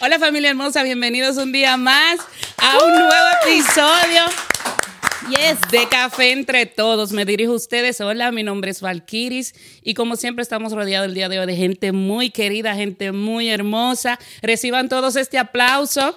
Hola familia hermosa, bienvenidos un día más a un nuevo episodio Yes. De Café Entre Todos. Me dirijo a ustedes. Hola, mi nombre es Valkiris y como siempre estamos rodeados el día de hoy de gente muy querida, gente muy hermosa. Reciban todos este aplauso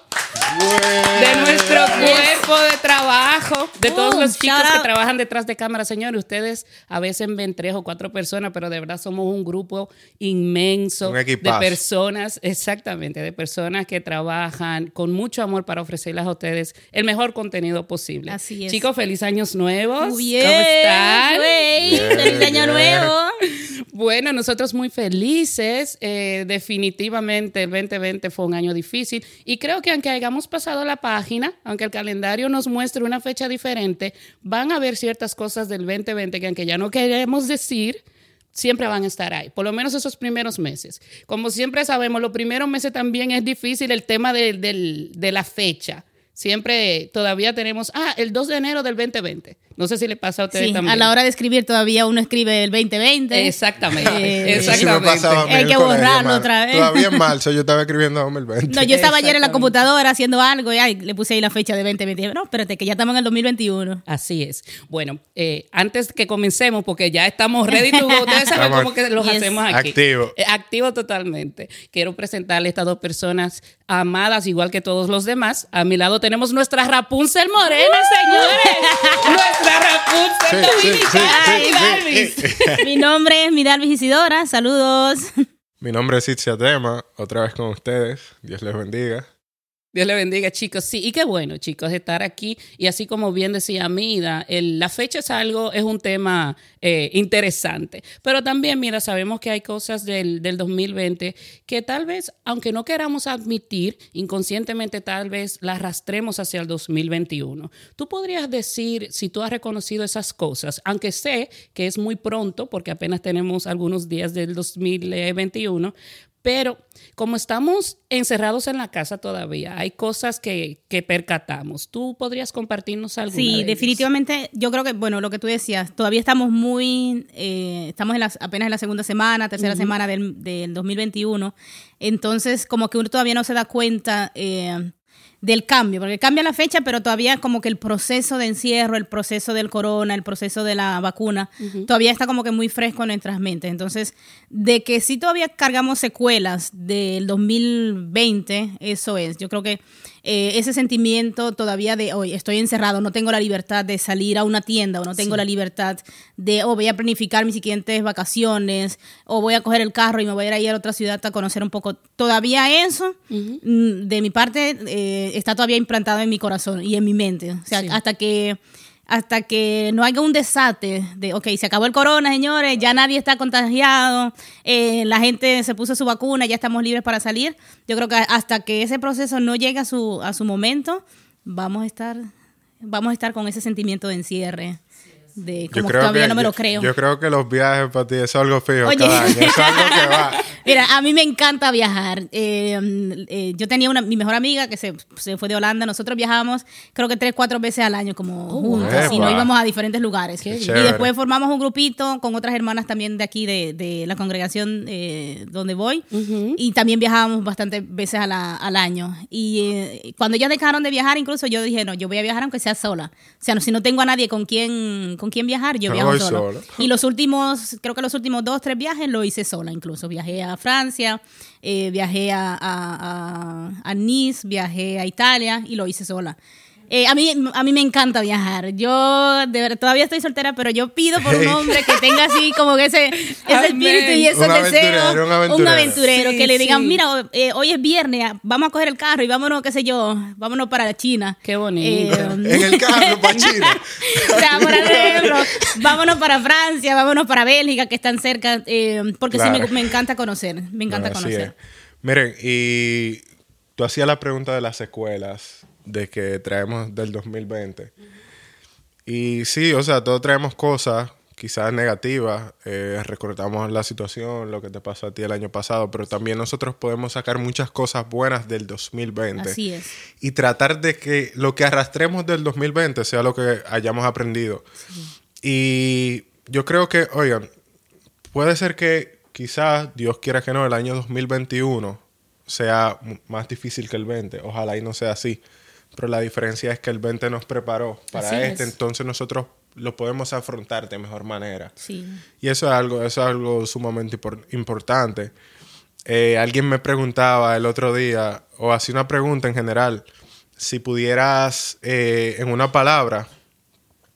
de nuestro cuerpo de trabajo, de todos los chicos que trabajan detrás de cámara. Señores, ustedes a veces ven tres o cuatro personas, pero de verdad somos un grupo inmenso de personas, exactamente, de personas que trabajan con mucho amor para ofrecerles a ustedes el mejor contenido posible. Así es. Chicos, feliz años nuevos. Muy bien. ¿Cómo están? Feliz año nuevo. Bueno, nosotros muy felices. Eh, definitivamente el 2020 fue un año difícil y creo que aunque hayamos pasado la página, aunque el calendario nos muestre una fecha diferente, van a haber ciertas cosas del 2020 que aunque ya no queremos decir, siempre van a estar ahí, por lo menos esos primeros meses. Como siempre sabemos, los primeros meses también es difícil el tema de, de la fecha. Siempre todavía tenemos, ah, el 2 de enero del 2020. No sé si le pasa a ustedes sí, también. A la hora de escribir todavía uno escribe el 2020. Exactamente. Eh, exactamente. Hay que borrarlo otra vez. Todavía en marzo yo estaba escribiendo 2020. No, yo estaba ayer en la computadora haciendo algo y ay, le puse ahí la fecha de 2020. No, espérate, que ya estamos en el 2021. Así es. Bueno, eh, antes que comencemos, porque ya estamos ready to go, ustedes saben cómo que los hacemos aquí. Activo. Eh, activo totalmente. Quiero presentarle a estas dos personas amadas, igual que todos los demás. A mi lado tenemos nuestra Rapunzel Morena, señores. nuestra Mi nombre es Midalvis Isidora. Saludos. Mi nombre es Itzia Tema. Otra vez con ustedes. Dios les bendiga. Dios le bendiga, chicos. Sí, y qué bueno, chicos, estar aquí. Y así como bien decía Mida, la fecha es algo, es un tema eh, interesante. Pero también, mira, sabemos que hay cosas del, del 2020 que tal vez, aunque no queramos admitir, inconscientemente tal vez las arrastremos hacia el 2021. Tú podrías decir si tú has reconocido esas cosas, aunque sé que es muy pronto, porque apenas tenemos algunos días del 2021, pero como estamos encerrados en la casa todavía, hay cosas que, que percatamos. ¿Tú podrías compartirnos algo? Sí, definitivamente. Yo creo que, bueno, lo que tú decías, todavía estamos muy, eh, estamos en apenas en la segunda semana, tercera semana del, del, 2021. Entonces, como que uno todavía no se da cuenta eh, del cambio, porque cambia la fecha, pero todavía como que el proceso de encierro, el proceso del corona, el proceso de la vacuna, todavía está como que muy fresco en nuestras mentes. Entonces, de que sí todavía cargamos secuelas del 2020, eso es. Yo creo que eh, ese sentimiento todavía de hoy estoy encerrado, no tengo la libertad de salir a una tienda o no tengo la libertad de, o voy a planificar mis siguientes vacaciones o voy a coger el carro y me voy a ir a otra ciudad a conocer un poco. Todavía eso, mm, de mi parte, eh, está todavía implantado en mi corazón y en mi mente. O sea, hasta que hasta que no haya un desate de, ok, se acabó el corona, señores, ya nadie está contagiado, eh, la gente se puso su vacuna, ya estamos libres para salir. Yo creo que hasta que ese proceso no llegue a su, a su momento, vamos a estar, vamos a estar con ese sentimiento de encierre de como todavía no me lo creo. Yo creo que los viajes para ti es algo fijo Oye. cada año, es algo que va. Mira, a mí me encanta viajar. Eh, eh, yo tenía una, mi mejor amiga que se, se, fue de Holanda. Nosotros viajábamos creo que tres, cuatro veces al año como oh, juntas y nos íbamos a diferentes lugares. y después formamos un grupito con otras hermanas también de aquí, de, de la congregación eh, donde voy. Y también viajábamos bastantes veces al año. Y cuando ellas dejaron de viajar, incluso yo dije, no, yo voy a viajar aunque sea sola. O sea, no, si no tengo a nadie con quien, con quien viajar, yo viajo sola. Y los últimos, creo que los últimos dos, tres viajes lo hice sola incluso. Viajé a Francia, eh, viajé a, a, a, Nice, viajé a Italia y lo hice sola. Eh, a, mí, a mí me encanta viajar. Yo de verdad, todavía estoy soltera, pero yo pido por un hombre que tenga así como que ese, ese espíritu y ese deseo. Un aventurero. Un aventurero que le digan, mira, eh, hoy es viernes, vamos a coger el carro y vámonos, qué sé yo, vámonos para China. Qué bonito. Eh, en el carro para China. o sea, por ejemplo, vámonos para Francia, vámonos para Bélgica, que están cerca, porque sí me, encanta conocer, me encanta conocer. Miren, y tú hacías la pregunta de las escuelas de que traemos del 2020. Y sí, o sea, todos traemos cosas quizás negativas, eh, recordamos la situación, lo que te pasó a ti el año pasado, pero también nosotros podemos sacar muchas cosas buenas del 2020. Así es. Y tratar de que lo que arrastremos del 2020 sea lo que hayamos aprendido. Y yo creo que, oigan, puede ser que quizás, Dios quiera que no, el año 2021 sea más difícil que el 20. Ojalá y no sea así. Pero la diferencia es que el 20 nos preparó para Así este, es. entonces nosotros lo podemos afrontar de mejor manera. Sí. Y eso es algo, eso es algo sumamente impor- importante. Eh, alguien me preguntaba el otro día, o hacía una pregunta en general, si pudieras eh, en una palabra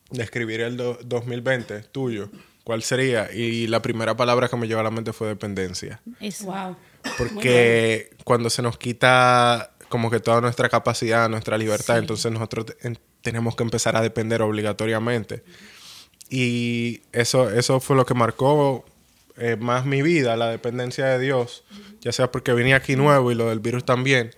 describir el do- 2020 tuyo, ¿cuál sería? Y la primera palabra que me llevó a la mente fue dependencia. Eso. Wow. Porque cuando se nos quita como que toda nuestra capacidad, nuestra libertad, entonces nosotros te- en- tenemos que empezar a depender obligatoriamente. Y eso, eso fue lo que marcó eh, más mi vida, la dependencia de Dios, ya sea porque venía aquí nuevo y lo del virus también.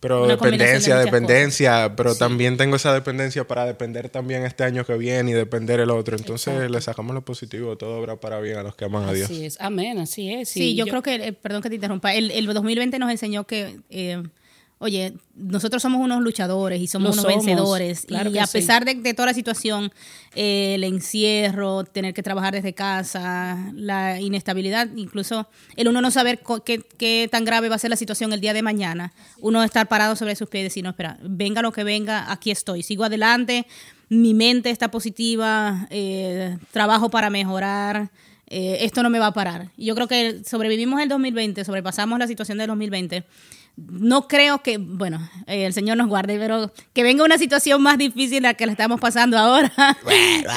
Pero Una combinación de dependencia, dependencia, pero también tengo esa dependencia para depender también este año que viene y depender el otro. Entonces le sacamos lo positivo, todo obra para bien a los que aman a Dios. Así es. Amén, así es. Sí, yo, creo que, eh, perdón que te interrumpa, el, el 2020 nos enseñó que, eh, oye, nosotros somos unos luchadores y somos Lo unos somos, vencedores. claro y a sí. pesar de, de toda la situación, eh, el encierro, tener que trabajar desde casa, la inestabilidad, incluso el uno no saber qué, qué tan grave va a ser la situación el día de mañana, uno estar parado sobre sus pies y decir, no, espera, venga lo que venga, aquí estoy, sigo adelante, mi mente está positiva, eh, trabajo para mejorar, eh, esto no me va a parar. Yo creo que sobrevivimos el 2020, sobrepasamos la situación del 2020. No creo que, bueno, eh, el Señor nos guarde, pero que venga una situación más difícil la que la estamos pasando ahora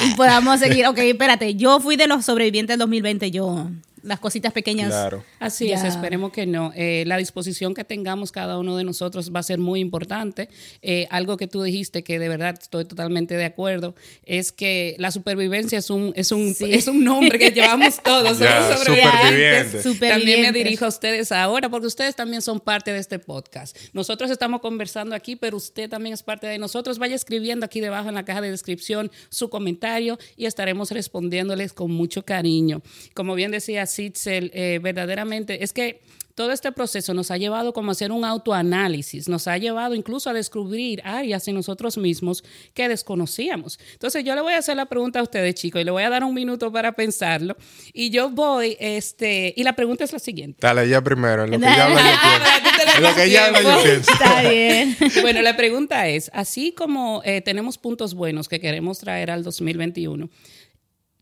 y podamos seguir. Ok, espérate, yo fui de los sobrevivientes del 2020, yo, las cositas pequeñas. Claro. Así es, esperemos que no. Eh, la disposición que tengamos cada uno de nosotros va a ser muy importante. Eh, algo que tú dijiste que de verdad estoy totalmente de acuerdo es que la supervivencia es un es un Sí. es un nombre que llevamos todos. Sobrevivientes. supervivientes. También me dirijo a ustedes ahora porque ustedes también son parte de este podcast. Nosotros estamos conversando aquí, pero usted también es parte de nosotros. Vaya escribiendo aquí debajo en la caja de descripción su comentario y estaremos respondiéndoles con mucho cariño. Como bien decía Sitzel, eh, verdaderamente es que todo este proceso nos ha llevado como a hacer un autoanálisis, nos ha llevado incluso a descubrir áreas en nosotros mismos que desconocíamos. Entonces yo le voy a hacer la pregunta a ustedes, chicos, y le voy a dar un minuto para pensarlo. Y yo voy, este, y la pregunta es la siguiente. Dale, ella primero. En lo que ella habla, yo. En lo que ella habla, yo pienso. Está bien. Bueno, la pregunta es, así como eh, tenemos puntos buenos que queremos traer al 2021,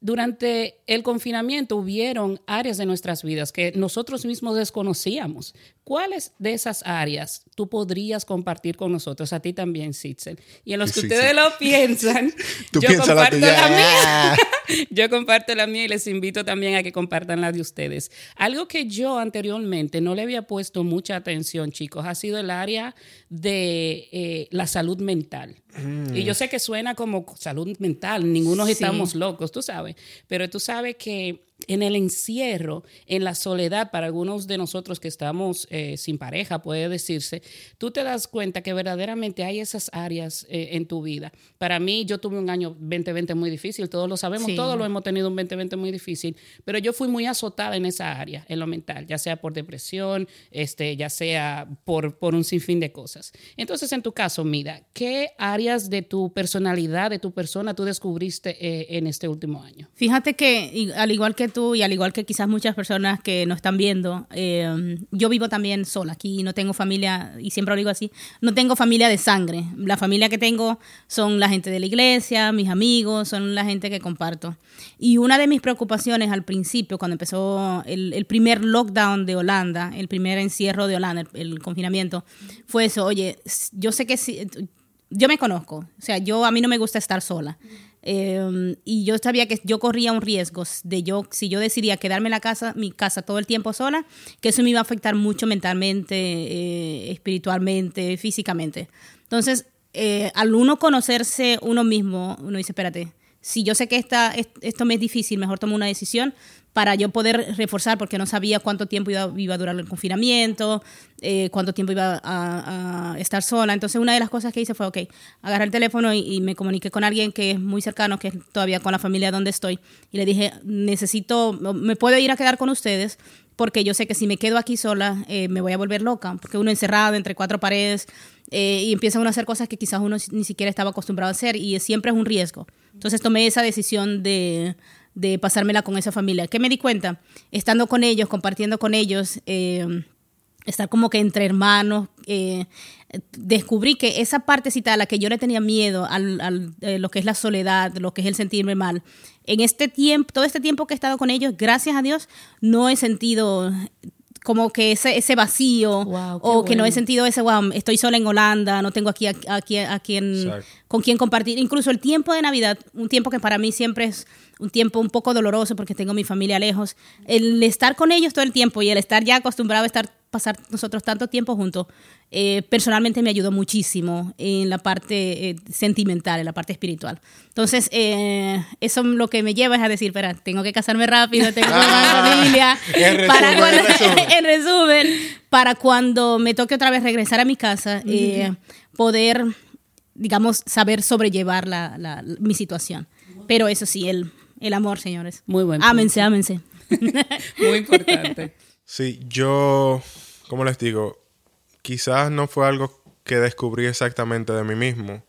durante el confinamiento hubieron áreas de nuestras vidas que nosotros mismos desconocíamos. ¿Cuáles de esas áreas tú podrías compartir con nosotros? A ti también, Sitzel. Y en los que Sí, ustedes sí. lo piensan, Tú yo la comparto tuya. la mía. Yo comparto la mía y les invito también a que compartan la de ustedes. Algo que yo anteriormente no le había puesto mucha atención, chicos, ha sido el área de eh, la salud mental. Y yo sé que suena como salud mental, ninguno Sí. estamos locos, tú sabes, pero tú sabes que en el encierro, en la soledad, para algunos de nosotros que estamos eh, sin pareja, puede decirse, tú te das cuenta que verdaderamente hay esas áreas eh, en tu vida. Para mí, yo tuve un año 2020 muy difícil, todos lo sabemos, Sí. todos lo hemos tenido un 2020 muy difícil, pero yo fui muy azotada en esa área, en lo mental, ya sea por depresión, este, ya sea por, por un sinfín de cosas. Entonces, en tu caso, mira, ¿qué áreas de tu personalidad, de tu persona, tú descubriste eh, en este último año? Fíjate que, al igual que tú y al igual que quizás muchas personas que nos están viendo, eh, yo vivo también sola aquí, no tengo familia, y siempre lo digo así, no tengo familia de sangre. La familia que tengo son la gente de la iglesia, mis amigos, son la gente que comparto. Y una de mis preocupaciones al principio, cuando empezó el, primer lockdown de Holanda, el primer encierro de Holanda, el, confinamiento, fue eso, oye, yo sé que si, yo me conozco, o sea, yo a mí no me gusta estar sola. Eh, y yo sabía que yo corría un riesgo de yo, si yo decidía quedarme en la casa, mi casa todo el tiempo sola, que eso me iba a afectar mucho mentalmente, eh, espiritualmente, físicamente. Entonces, eh, al uno conocerse uno mismo, uno dice, espérate, si yo sé que esta, est- esto me es difícil, mejor tomo una decisión para yo poder reforzar, porque no sabía cuánto tiempo iba, iba a durar el confinamiento, eh, cuánto tiempo iba a, a estar sola. Entonces, una de las cosas que hice fue, ok, agarré el teléfono y, y me comuniqué con alguien que es muy cercano, que es todavía con la familia donde estoy, y le dije, necesito, me puedo ir a quedar con ustedes, porque yo sé que si me quedo aquí sola, eh, me voy a volver loca, porque uno encerrado entre cuatro paredes eh, y empieza uno a hacer cosas que quizás uno ni siquiera estaba acostumbrado a hacer y siempre es un riesgo. Entonces tomé esa decisión de, de pasármela con esa familia. ¿Qué me di cuenta? Estando con ellos, compartiendo con ellos, eh, estar como que entre hermanos, eh, descubrí que esa partecita a la que yo le tenía miedo, al, eh, lo que es la soledad, lo que es el sentirme mal, en este tiempo, todo este tiempo que he estado con ellos, gracias a Dios, no he sentido como que ese, ese vacío o que no he sentido ese, wow, estoy sola en Holanda, no tengo aquí, aquí, a quien, con quien compartir. Incluso el tiempo de Navidad, un tiempo que para mí siempre es un tiempo un poco doloroso porque tengo mi familia lejos, el estar con ellos todo el tiempo y el estar ya acostumbrado a estar pasar nosotros tanto tiempo juntos, eh, personalmente me ayudó muchísimo en la parte eh, sentimental, en la parte espiritual. Entonces, eh, eso lo que me lleva es a decir, espera, tengo que casarme rápido, tengo que ah, familia. En resumen, para cuando, en, resumen. para cuando me toque otra vez regresar a mi casa, poder, digamos, saber sobrellevar la, la, mi situación. Pero eso sí, el, el amor, señores. Muy bueno. Ámense, ámense. Muy importante. Sí, yo, como les digo, quizás no fue algo que descubrí exactamente de mí mismo,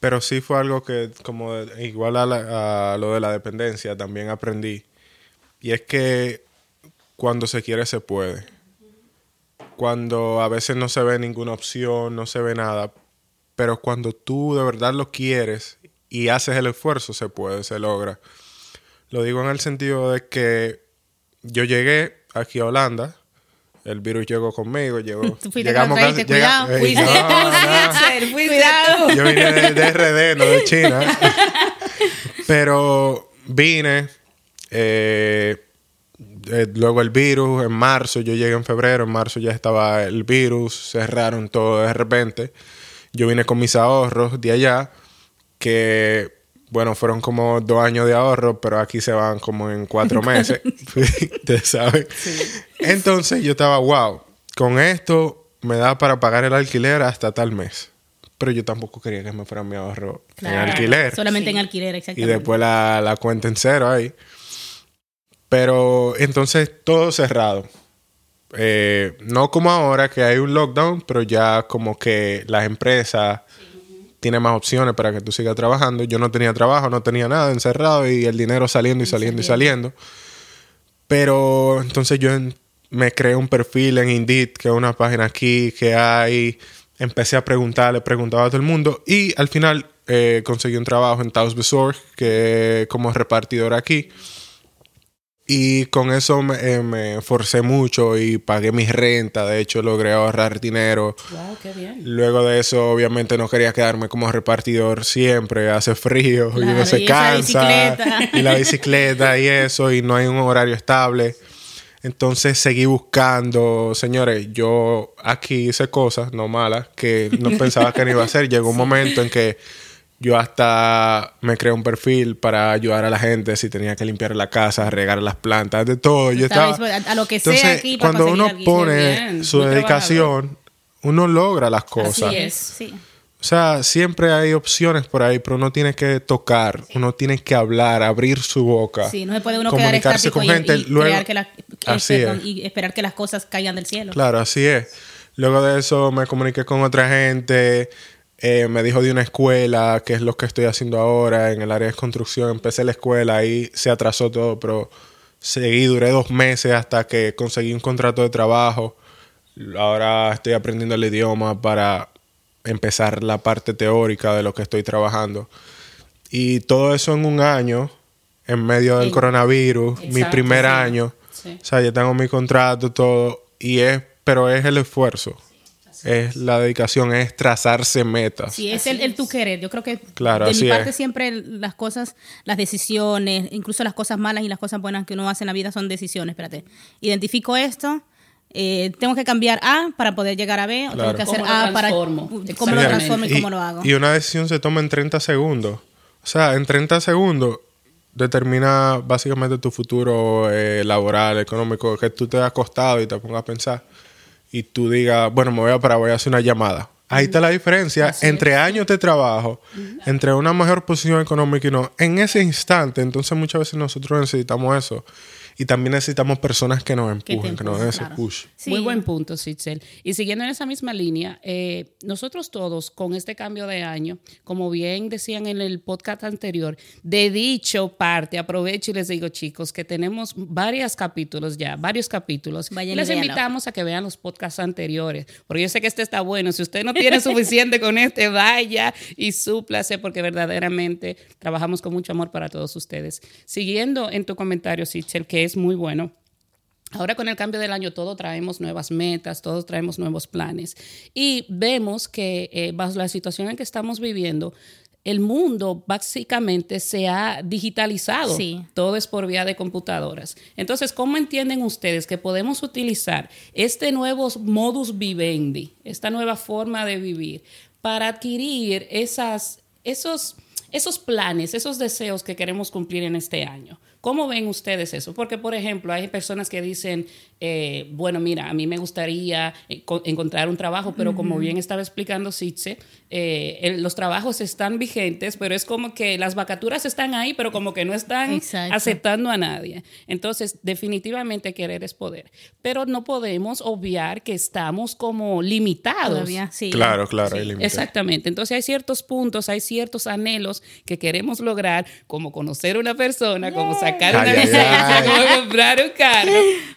pero sí fue algo que, como igual a, lo de la dependencia, también aprendí. Y es que cuando se quiere, se puede. Cuando a veces no se ve ninguna opción, no se ve nada, pero cuando tú de verdad lo quieres y haces el esfuerzo, se puede, se logra. Lo digo en el sentido de que yo llegué aquí a Holanda. El virus llegó conmigo, llegó. llegamos casi, cuidado. Eh, cuidado. Yo vine de, RD, no de China. Pero vine. Eh, eh, luego el virus, en marzo, yo llegué en febrero, en marzo ya estaba el virus, cerraron todo de repente. Yo vine con mis ahorros de allá, que bueno, fueron como dos años de ahorro, pero aquí se van como en cuatro meses. Ustedes saben. Entonces yo estaba, wow, con esto me da para pagar el alquiler hasta tal mes. Pero yo tampoco quería que me fuera mi ahorro en alquiler. Solamente en alquiler, exactamente. Y después la, la cuenta en cero ahí. Pero entonces todo cerrado. Eh, no como ahora que hay un lockdown, pero ya como que las empresas tiene más opciones para que tú sigas trabajando. Yo no tenía trabajo, no tenía nada, encerrado y el dinero saliendo y saliendo y saliendo. Pero entonces yo me creé un perfil en Indeed, que es una página aquí que hay. Empecé a preguntarle, preguntaba a todo el mundo y al final eh, conseguí un trabajo en Taos Besor, que como repartidor aquí. Y con eso me, eh, me, forcé mucho y pagué mi renta. De hecho, logré ahorrar dinero. Wow, qué bien. Luego de eso, obviamente, no quería quedarme como repartidor siempre. Hace frío y uno se cansa. Y la bicicleta y eso. Y no hay un horario estable. Entonces seguí buscando. Señores, yo aquí hice cosas no malas que no pensaba que no iba a hacer. Llegó un momento en que yo hasta me creé un perfil para ayudar a la gente si tenía que limpiar la casa, regar las plantas, de todo. Yo estaba, a lo que sea aquí para cuando uno pone su dedicación, uno logra las cosas. Así es, sí. O sea, siempre hay opciones por ahí, pero uno tiene que tocar, uno tiene que hablar, abrir su boca. Sí, no se puede uno comunicarse con gente y, luego, y esperar que las cosas caigan del cielo. Claro, así es. Luego de eso me comuniqué con otra gente, eh, me dijo de una escuela, que es lo que estoy haciendo ahora en el área de construcción. Empecé la escuela, ahí se atrasó todo, pero seguí, duré dos meses hasta que conseguí un contrato de trabajo. Ahora estoy aprendiendo el idioma para empezar la parte teórica de lo que estoy trabajando. Y todo eso en un año, en medio del coronavirus, mi primer año. O sea, ya tengo mi contrato, todo. Y es, pero es el esfuerzo es la dedicación, es trazarse metas. Sí, es el, el tu querer. Yo creo que claro, de mi parte siempre las cosas, las decisiones, incluso las cosas malas y las cosas buenas que uno hace en la vida son decisiones. Espérate, identifico esto, eh, tengo que cambiar A para poder llegar a B, o tengo que hacer A para cómo lo transformo y, cómo lo hago. Y una decisión se toma en 30 segundos. O sea, en 30 segundos determina básicamente tu futuro eh, laboral, económico, que tú te has acostado y te pongas a pensar y tú digas, bueno, me voy a parar, voy a hacer una llamada. Ahí está la diferencia entre años de trabajo, entre una mejor posición económica y no. En ese instante, entonces muchas veces nosotros necesitamos eso. Y también necesitamos personas que nos Que te empujen, que nos den ese claro. push. Sí. Muy buen punto, Sitzel. Y siguiendo en esa misma línea, eh, nosotros todos con este cambio de año, como bien decían en el podcast anterior, de dicho parte, aprovecho y les digo, chicos, que tenemos varios capítulos ya, varios capítulos. Vayan y les véanlo. invitamos a que vean los podcasts anteriores, porque yo sé que este está bueno. Si usted no tiene suficiente con este, vaya y súplase, porque verdaderamente trabajamos con mucho amor para todos ustedes. Siguiendo en tu comentario, Sitzel, que es muy bueno. Ahora con el cambio del año todo traemos nuevas metas, todos traemos nuevos planes y vemos que eh, bajo la situación en que estamos viviendo, el mundo básicamente se ha digitalizado. Sí. Todo es por vía de computadoras. Entonces, ¿cómo entienden ustedes que podemos utilizar este nuevo modus vivendi, esta nueva forma de vivir, para adquirir esas, esos, esos planes, esos deseos que queremos cumplir en este año? ¿Cómo ven ustedes eso? Porque, por ejemplo, hay personas que dicen, eh, bueno, mira, a mí me gustaría eh, co- encontrar un trabajo, pero como bien estaba explicando Sitze, eh, los trabajos están vigentes, pero es como que las vacaturas están ahí, pero como que no están Exacto. aceptando a nadie. Entonces, definitivamente querer es poder. Pero no podemos obviar que estamos como limitados. Todavía, sí. Claro, claro, hay límites. Exactamente. Entonces hay ciertos puntos, hay ciertos anhelos que queremos lograr, como conocer una persona, como sacar una Ay, licencia, ay. como comprar un carro.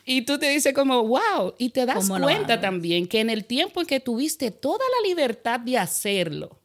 Y tú te dices como, wow, y te das ¿Cómo cuenta también que en el tiempo en que tuviste toda la libertad de hacerlo,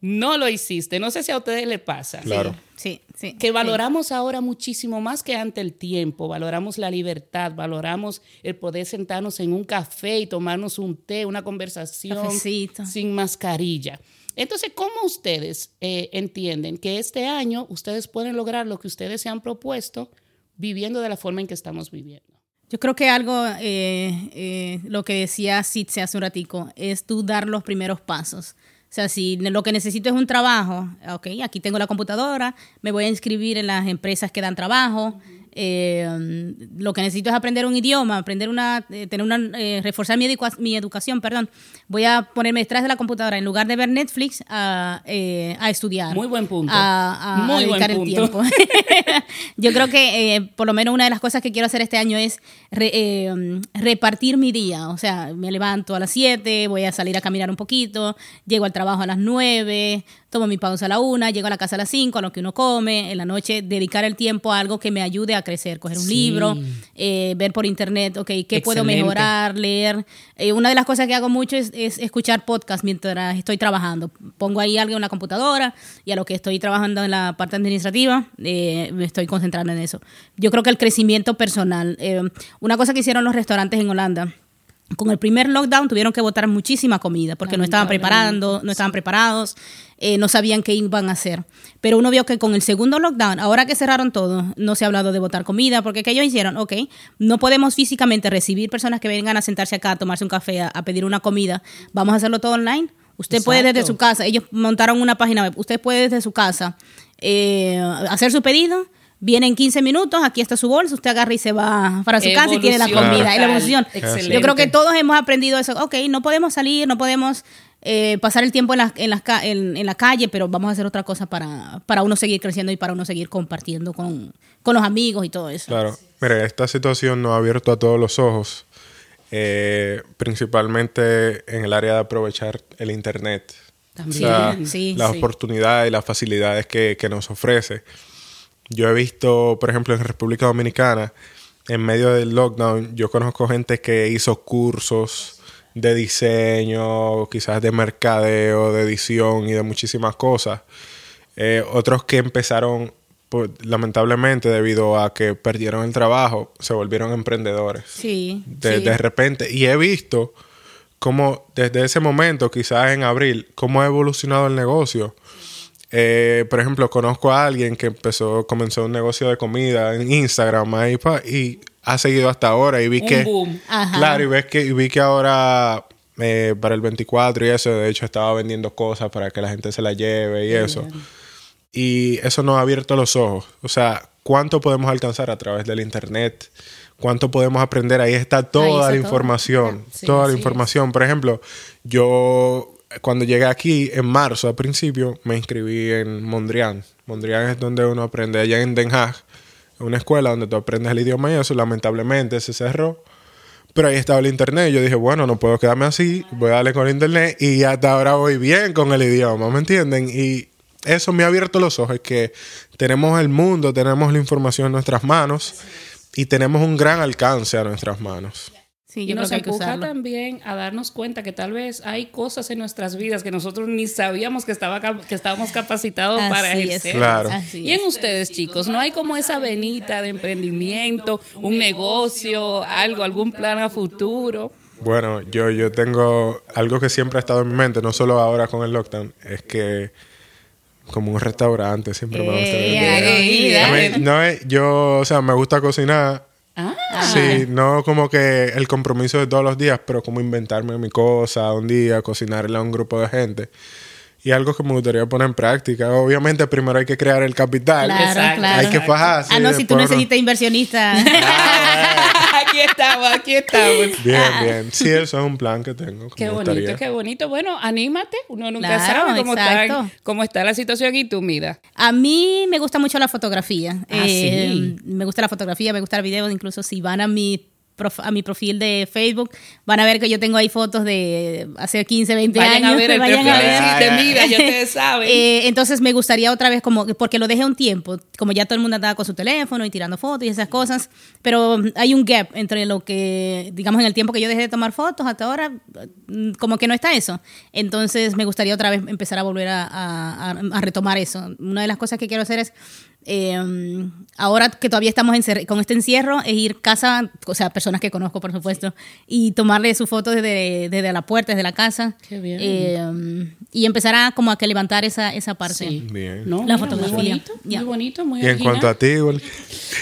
no lo hiciste. No sé si a ustedes les pasa. Claro. Sí, sí. Que sí. valoramos ahora muchísimo más que ante el tiempo, valoramos la libertad, valoramos el poder sentarnos en un café y tomarnos un té, una conversación Cafecito. sin mascarilla. Entonces, ¿cómo ustedes eh, entienden que este año ustedes pueden lograr lo que ustedes se han propuesto viviendo de la forma en que estamos viviendo? Yo creo que algo, eh, eh, lo que decía Sitze hace un ratico, es tú dar los primeros pasos. O sea, si lo que necesito es un trabajo, ok, aquí tengo la computadora, me voy a inscribir en las empresas que dan trabajo. Eh, lo que necesito es aprender un idioma, aprender una, eh, tener una, eh, reforzar mi, educa- mi educación, perdón. Voy a ponerme detrás de la computadora en lugar de ver Netflix a, eh, a estudiar. Muy buen punto. A, a- a Muy buen dedicar el punto. tiempo. Yo creo que eh, por lo menos una de las cosas que quiero hacer este año es re- eh, repartir mi día. O sea, me levanto a las 7, voy a salir a caminar un poquito, llego al trabajo a las 9, tomo mi pausa a la 1, llego a la casa a las 5, a lo que uno come, en la noche dedicar el tiempo a algo que me ayude a crecer, coger un Sí. libro, eh, ver por internet, ok, qué puedo mejorar, leer. Eh, una de las cosas que hago mucho es, es escuchar podcast mientras estoy trabajando. Pongo ahí algo en la computadora y a lo que estoy trabajando en la parte administrativa, eh, me estoy concentrando en eso. Yo creo que el crecimiento personal, eh, una cosa que hicieron los restaurantes en Holanda, con el primer lockdown tuvieron que botar muchísima comida porque no estaban preparando, no estaban preparados, eh, no sabían qué iban a hacer. Pero uno vio que con el segundo lockdown, ahora que cerraron todo, no se ha hablado de botar comida porque ¿qué ellos hicieron? Ok, no podemos físicamente recibir personas que vengan a sentarse acá a tomarse un café, a, a pedir una comida. Vamos a hacerlo todo online. Usted puede desde su casa, ellos montaron una página web, usted puede desde su casa eh, hacer su pedido. Viene en 15 minutos, aquí está su bolsa, usted agarra y se va para su casa y tiene la comida. Es la evolución. Excelente. Yo creo que todos hemos aprendido eso. Ok, no podemos salir, no podemos eh, pasar el tiempo en la, en, las ca- en, en la calle, pero vamos a hacer otra cosa para, para uno seguir creciendo y para uno seguir compartiendo con, con los amigos y todo eso. Claro. Mire, esta situación nos ha abierto a todos los ojos, eh, principalmente en el área de aprovechar el Internet. También. O sea, Sí, las sí. oportunidades y las facilidades que, que nos ofrece. Yo he visto, por ejemplo, en República Dominicana, en medio del lockdown, yo conozco gente que hizo cursos de diseño, quizás de mercadeo, de edición y de muchísimas cosas. Eh, otros que empezaron, pues, lamentablemente, debido a que perdieron el trabajo, se volvieron emprendedores Sí. de, sí. de repente. Y he visto cómo desde ese momento, quizás en abril, cómo ha evolucionado el negocio. Eh, por ejemplo, conozco a alguien que empezó, comenzó un negocio de comida en Instagram ahí, pa, y ha seguido hasta ahora y vi Un que... boom. Ajá. Claro, y, ves que, y vi que ahora eh, para el 24 y eso, de hecho estaba vendiendo cosas para que la gente se la lleve y eso. Y eso nos ha abierto los ojos. O sea, ¿cuánto podemos alcanzar a través del Internet? ¿Cuánto podemos aprender? Ahí está toda Ahí está la todo. información. Sí, toda la información. Por ejemplo, yo cuando llegué aquí en marzo, al principio, me inscribí en Mondrian. Mondrian es donde uno aprende allá en Den Haag. una escuela donde tú aprendes el idioma y eso, lamentablemente se cerró. Pero ahí estaba el internet. Yo dije, bueno, no puedo quedarme así. Voy a darle con el internet. Y hasta ahora voy bien con el idioma, ¿me entienden? Y eso me ha abierto los ojos. Que tenemos el mundo, tenemos la información en nuestras manos. Y tenemos un gran alcance a nuestras manos. Sí, y nos empuja también a darnos cuenta que tal vez hay cosas en nuestras vidas que nosotros ni sabíamos que, estaba, que estábamos capacitados para ejercer. Claro. y en ustedes, chicos, ¿no hay como esa venita de emprendimiento, un negocio, algo, algún plan a futuro? Bueno, yo, yo tengo algo que siempre ha estado en mi mente, no solo ahora con el lockdown, es que como un restaurante siempre me gusta. no, yo, o sea, me gusta cocinar Ah. Sí, no como que el compromiso de todos los días, pero como inventarme mi cosa un día, cocinarle a un grupo de gente. Y algo que me gustaría poner en práctica. Obviamente, primero hay que crear el capital. Claro, claro. Hay que fajarse. Ah, no, si tú necesitas inversionista. Aquí estamos, aquí estamos. Bien, bien. Sí, eso es un plan que tengo. qué bonito, qué bonito. Bueno, anímate. Uno nunca sabe cómo está, cómo está, la situación y tu vida. A mí me gusta mucho la fotografía. Ah, eh, me gusta la fotografía, me gusta el video. Incluso si van a mi a mi perfil de Facebook, van a ver que yo tengo ahí fotos de hace 15, 20 vayan años. A ver el vayan a ver. de mira, ya ustedes saben. Eh, entonces me gustaría otra vez, como porque lo dejé un tiempo, como ya todo el mundo andaba con su teléfono y tirando fotos y esas cosas, pero hay un gap entre lo que, digamos, en el tiempo que yo dejé de tomar fotos hasta ahora, como que no está eso. Entonces me gustaría otra vez empezar a volver a, a retomar eso. Una de las cosas que quiero hacer es eh, ahora que todavía estamos con este encierro, es ir casa, o sea, personas que conozco, por supuesto, y tomarle su foto desde, desde la puerta, desde la casa. Qué bien. Eh, y empezar a como a que levantar esa, esa parte. Sí. Bien. la fotografía. Muy bonito, muy bonito, muy Y en cuanto a ti,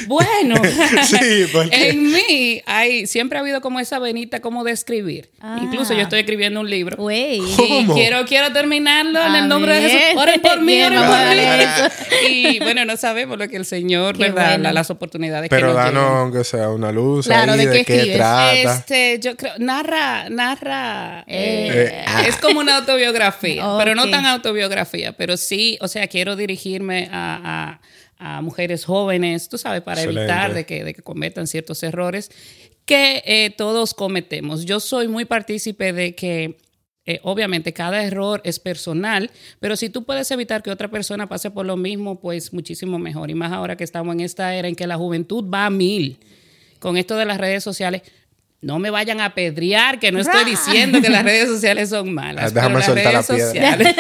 Bueno, sí, porque... en mí hay, siempre ha habido como esa venita como de escribir. Ah. Incluso yo estoy escribiendo un libro. Wey. Y quiero, quiero terminarlo en el nombre de Jesús. Oren por mí, oren por mí. y bueno, no sabemos lo que el Señor, ¿verdad? las oportunidades Pero que nos danos aunque sea una luz claro, ahí, de, qué, trata. Este, yo creo, narra, narra, eh, eh, es como una autobiografía, pero no tan autobiografía, pero sí, o sea, quiero dirigirme a, a, mujeres jóvenes, tú sabes, para evitar de que, de que cometan ciertos errores que eh, todos cometemos. Yo soy muy partícipe de que eh, obviamente cada error es personal, pero si tú puedes evitar que otra persona pase por lo mismo, pues muchísimo mejor. Y más ahora que estamos en esta era en que la juventud va a mil. Con esto de las redes sociales, no me vayan a pedrear, que no estoy diciendo que las redes sociales son malas. Déjame soltar la piedra.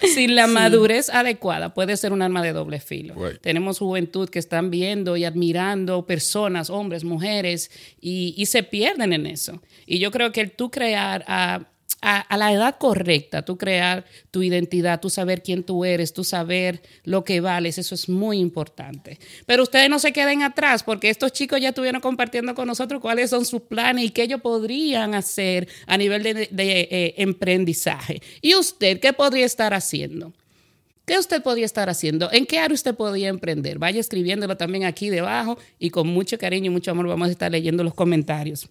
sin la madurez adecuada, puede ser un arma de doble filo. Tenemos juventud que están viendo y admirando personas, hombres, mujeres, y, y, se pierden en eso. Y yo creo que el tú crear a a, la edad correcta, tú crear tu identidad, tú saber quién tú eres, tú saber lo que vales, eso es muy importante. Pero ustedes no se queden atrás porque estos chicos ya estuvieron compartiendo con nosotros cuáles son sus planes y qué ellos podrían hacer a nivel de, eh, emprendizaje. ¿Y usted qué podría estar haciendo? ¿Qué usted podría estar haciendo? ¿En qué área usted podría emprender? Vaya escribiéndolo también aquí debajo y con mucho cariño y mucho amor vamos a estar leyendo los comentarios.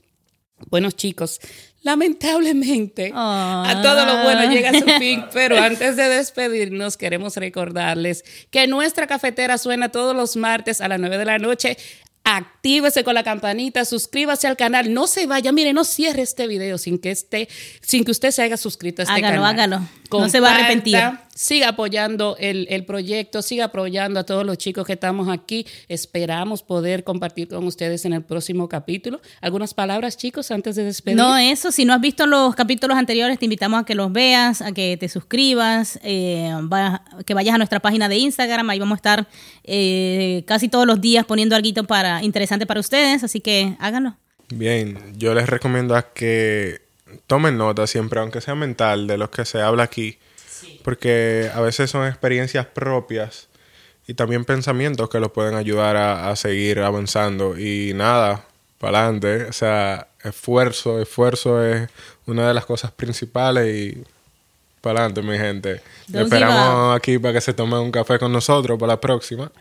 Buenos chicos, lamentablemente a todo lo bueno llega a su fin, pero antes de despedirnos queremos recordarles que nuestra cafetera suena todos los martes a las 9 de la noche actívese con la campanita, suscríbase al canal, no se vaya, mire, no cierre este video sin que esté, sin que usted se haya suscrito a este hágalo, canal. Hágalo, No se va a arrepentir. Siga apoyando el, el, proyecto, siga apoyando a todos los chicos que estamos aquí. Esperamos poder compartir con ustedes en el próximo capítulo. ¿Algunas palabras, chicos, antes de despedir? No, eso, si no has visto los capítulos anteriores, te invitamos a que los veas, a que te suscribas, eh, que vayas a nuestra página de Instagram, ahí vamos a estar eh, casi todos los días poniendo algo para interesante para ustedes, así que háganlo. Bien, yo les recomiendo a que tomen nota siempre, aunque sea mental, de lo que se habla aquí, porque a veces son experiencias propias y también pensamientos que los pueden ayudar a, seguir avanzando y nada, para adelante, o sea, esfuerzo, esfuerzo es una de las cosas principales y para adelante, mi gente. esperamos aquí para que se tome un café con nosotros para la próxima.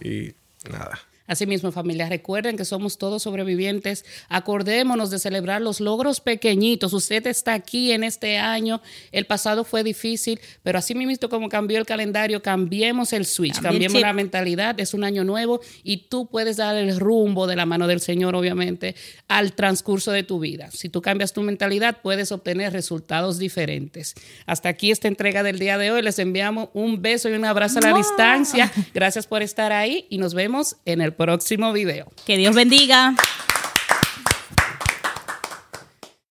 Y nada. Asimismo, familia, recuerden que somos todos sobrevivientes. Acordémonos de celebrar los logros pequeñitos. Usted está aquí en este año. El pasado fue difícil, pero así mismo como cambió el calendario, cambiemos el switch, cambiemos la mentalidad. Es un año nuevo y tú puedes dar el rumbo de la mano del Señor, obviamente, al transcurso de tu vida. Si tú cambias tu mentalidad, puedes obtener resultados diferentes. Hasta aquí esta entrega del día de hoy. Les enviamos un beso y un abrazo a la distancia. Gracias por estar ahí y nos vemos en próximo video. Que Dios bendiga.